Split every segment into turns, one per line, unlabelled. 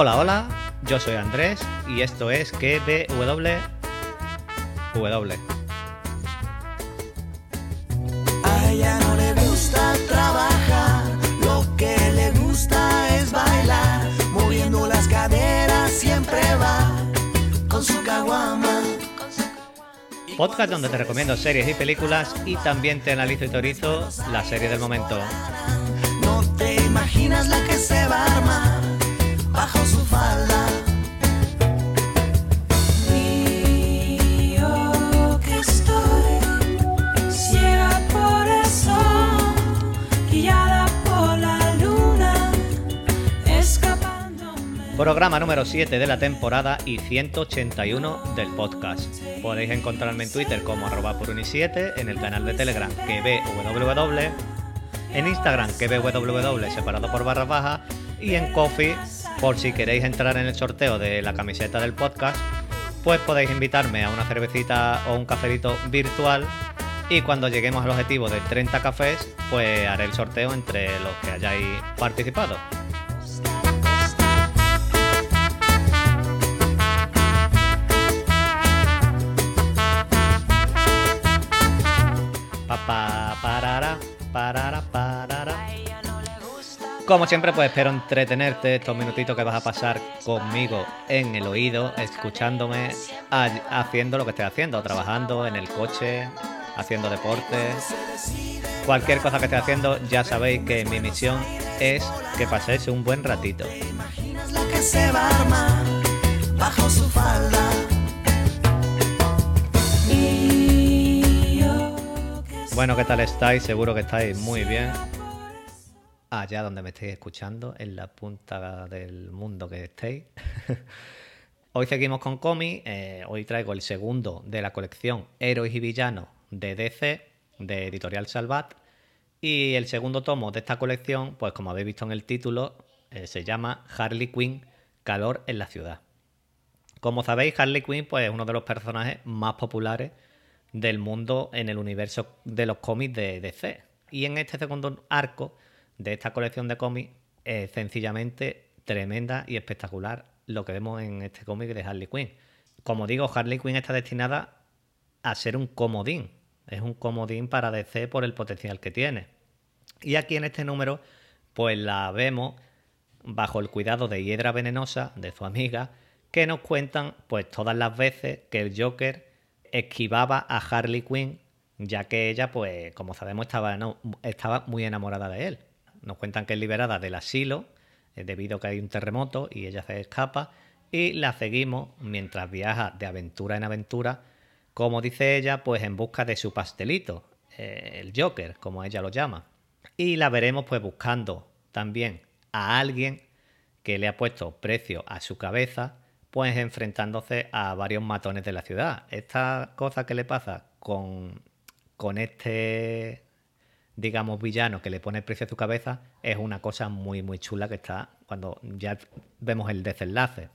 Hola, hola, yo soy Andrés y esto es KBW. W.
A ella no le gusta trabajar, lo que le gusta es bailar, moviendo las caderas siempre va con su caguama.
Podcast donde te recomiendo series y películas y también te analizo y teorizo la serie del momento.
No te imaginas la que se va a armar bajo su falda.
Que estoy ciega por por la luna.
Programa número 7 de la temporada y 181 del podcast. Podéis encontrarme en Twitter como arroba puruni7, en el canal de Telegram KBWW, en Instagram KBWW separado por barra baja y en Coffee por si queréis entrar en el sorteo de la camiseta del podcast, pues podéis invitarme a una cervecita o un cafelito virtual y cuando lleguemos al objetivo de 30 cafés, pues haré el sorteo entre los que hayáis participado. Como siempre, pues espero entretenerte estos minutitos que vas a pasar conmigo en el oído, escuchándome, ha- haciendo lo que estés haciendo, trabajando en el coche, haciendo deporte, cualquier cosa que estés haciendo, ya sabéis que mi misión es que paséis un buen ratito. Bueno, ¿qué tal estáis? Seguro que estáis muy bien. Allá donde me estéis escuchando, en la punta del mundo que estéis. hoy seguimos con cómic. eh, hoy traigo el segundo de la colección Héroes y Villanos de DC, de Editorial Salvat. Y el segundo tomo de esta colección, pues como habéis visto en el título, eh, se llama Harley Quinn, Calor en la Ciudad. Como sabéis, Harley Quinn pues, es uno de los personajes más populares del mundo en el universo de los cómics de DC. Y en este segundo arco de esta colección de cómics es sencillamente tremenda y espectacular lo que vemos en este cómic de Harley Quinn. Como digo, Harley Quinn está destinada a ser un comodín. Es un comodín para DC por el potencial que tiene. Y aquí en este número, pues la vemos bajo el cuidado de Hiedra Venenosa, de su amiga, que nos cuentan pues todas las veces que el Joker esquivaba a Harley Quinn, ya que ella, pues, como sabemos, estaba, no- estaba muy enamorada de él. Nos cuentan que es liberada del asilo, eh, debido a que hay un terremoto y ella se escapa, y la seguimos mientras viaja de aventura en aventura, como dice ella, pues en busca de su pastelito, eh, el Joker, como ella lo llama. Y la veremos pues buscando también a alguien que le ha puesto precio a su cabeza, pues enfrentándose a varios matones de la ciudad. Esta cosa que le pasa con, con este, digamos, villano que le pone precio a su cabeza es una cosa muy, muy chula que está cuando ya vemos el desenlace.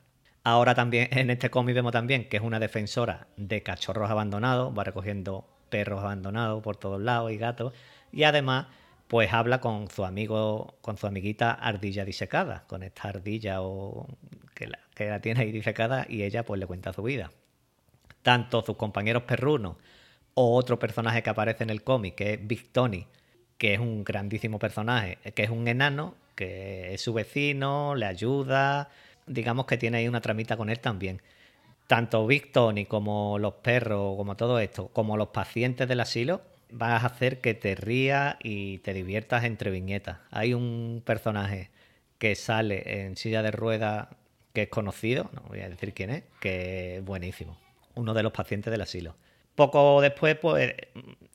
Ahora también en este cómic vemos también que es una defensora de cachorros abandonados, va recogiendo perros abandonados por todos lados y gatos, y además pues habla con su amigo, con su amiguita ardilla disecada, con esta ardilla o que la, que la tiene ahí disecada y ella pues le cuenta su vida. Tanto sus compañeros perrunos o otro personaje que aparece en el cómic, que es Big Tony, que es un grandísimo personaje, que es un enano, que es su vecino, le ayuda, digamos que tiene ahí una tramita con él también. Tanto Big Tony como los perros, como todo esto, como los pacientes del asilo, vas a hacer que te rías y te diviertas entre viñetas. Hay un personaje que sale en silla de ruedas que es conocido, no voy a decir quién es, que es buenísimo. Uno de los pacientes del asilo. Poco después, pues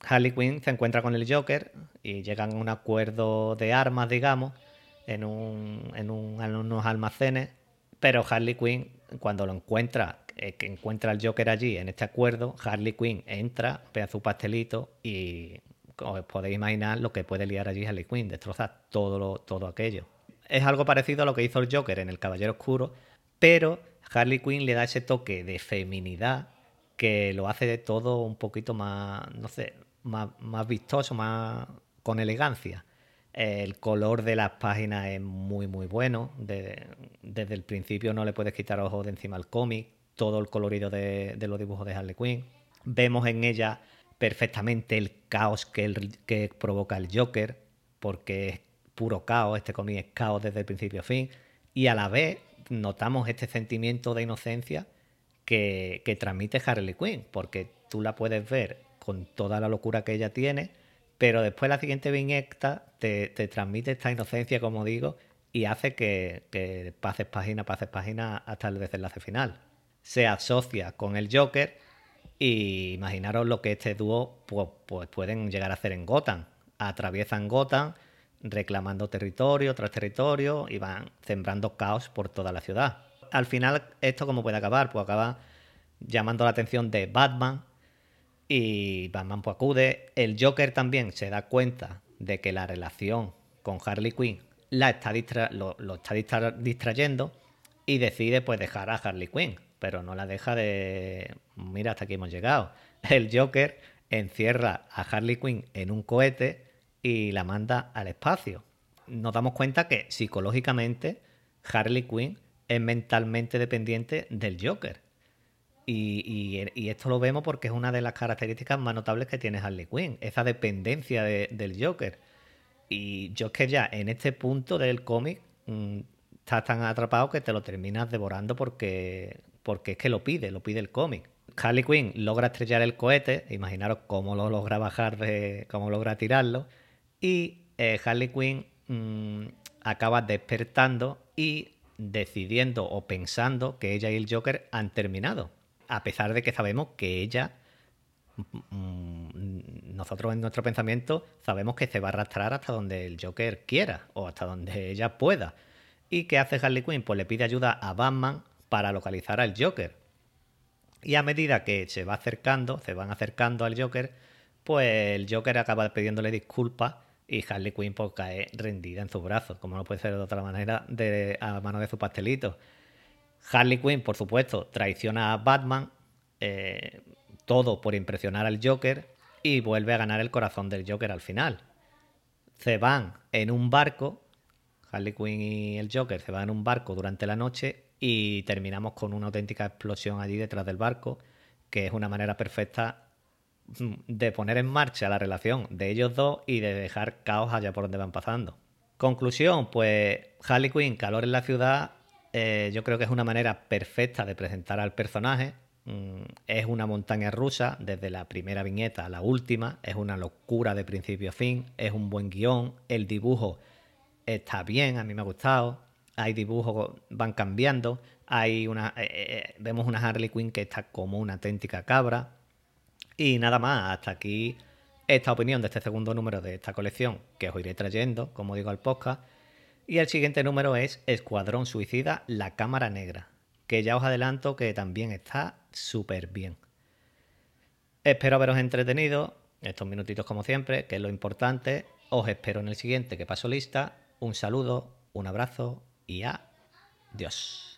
Harley Quinn se encuentra con el Joker y llegan a un acuerdo de armas, digamos, en, un, en, un- en unos almacenes. Pero Harley Quinn, cuando lo encuentra, eh, que encuentra al Joker allí en este acuerdo, Harley Quinn entra, pega su pastelito y os podéis imaginar lo que puede liar allí Harley Quinn, destrozar todo, lo- todo aquello. Es algo parecido a lo que hizo el Joker en El Caballero Oscuro, pero Harley Quinn le da ese toque de feminidad que lo hace de todo un poquito más, no sé, más, más vistoso, más con elegancia. El color de las páginas es muy, muy bueno. De- desde el principio no le puedes quitar ojos de encima al cómic. Todo el colorido de, de los dibujos de Harley Quinn. Vemos en ella perfectamente el caos que, el- que provoca el Joker, porque es puro caos. Este cómic es caos desde el principio a fin. Y a la vez notamos este sentimiento de inocencia que, transmite Harley Quinn, porque tú la puedes ver con toda la locura que ella tiene, pero después la siguiente viñeta te, te transmite esta inocencia, como digo, y hace que, que pases página, pases página hasta el desenlace final. Se asocia con el Joker y imaginaros lo que este dúo pues, pues pueden llegar a hacer en Gotham. Atraviesan Gotham reclamando territorio tras territorio y van sembrando caos por toda la ciudad. Al final, ¿esto cómo puede acabar? Pues acaba llamando la atención de Batman y Batman pues acude. El Joker también se da cuenta de que la relación con Harley Quinn la está lo, está distra- distrayendo y decide pues dejar a Harley Quinn, pero no la deja de... Mira, hasta aquí hemos llegado. El Joker encierra a Harley Quinn en un cohete y la manda al espacio. Nos damos cuenta que psicológicamente Harley Quinn es mentalmente dependiente del Joker. Y, esto lo vemos porque es una de las características más notables que tiene Harley Quinn, esa dependencia de- del Joker. Y yo es que ya en este punto del cómic mm, estás tan atrapado que te lo terminas devorando porque, porque es que lo pide, lo pide el cómic. Harley Quinn logra estrellar el cohete, imaginaros cómo lo logra bajar, de, cómo logra tirarlo, y eh, Harley Quinn mm, acaba despertando y decidiendo o pensando que ella y el Joker han terminado, a pesar de que sabemos que ella mm, nosotros en nuestro pensamiento sabemos que se va a arrastrar hasta donde el Joker quiera o hasta donde ella pueda. ¿Y qué hace Harley Quinn? Pues le pide ayuda a Batman para localizar al Joker. Y a medida que se va acercando, se van acercando al Joker, pues el Joker acaba pidiéndole disculpas y Harley Quinn pues, cae rendida en sus brazos, como no puede ser de otra manera, a mano de su pastelito. Harley Quinn, por supuesto, traiciona a Batman, eh, todo por impresionar al Joker y vuelve a ganar el corazón del Joker al final. Se van en un barco, Harley Quinn y el Joker se van en un barco durante la noche y terminamos con una auténtica explosión allí detrás del barco, que es una manera perfecta de poner en marcha la relación de ellos dos y de dejar caos allá por donde van pasando. Conclusión, pues Harley Quinn, calor en la ciudad, eh, yo creo que es una manera perfecta de presentar al personaje. Mm, es una montaña rusa desde la primera viñeta a la última, es una locura de principio a fin, es un buen guion, el dibujo está bien, a mí me ha gustado, hay dibujos, van cambiando, hay una, eh, eh, vemos una Harley Quinn que está como una auténtica cabra, y nada más, hasta aquí esta opinión de este segundo número de esta colección que os iré trayendo, como digo, al podcast. Y el siguiente número es Escuadrón Suicida, la Cámara Negra, que ya os adelanto que también está súper bien. Espero haberos entretenido estos minutitos como siempre, que es lo importante. Os espero en el siguiente que paso lista. Un saludo, un abrazo y adiós.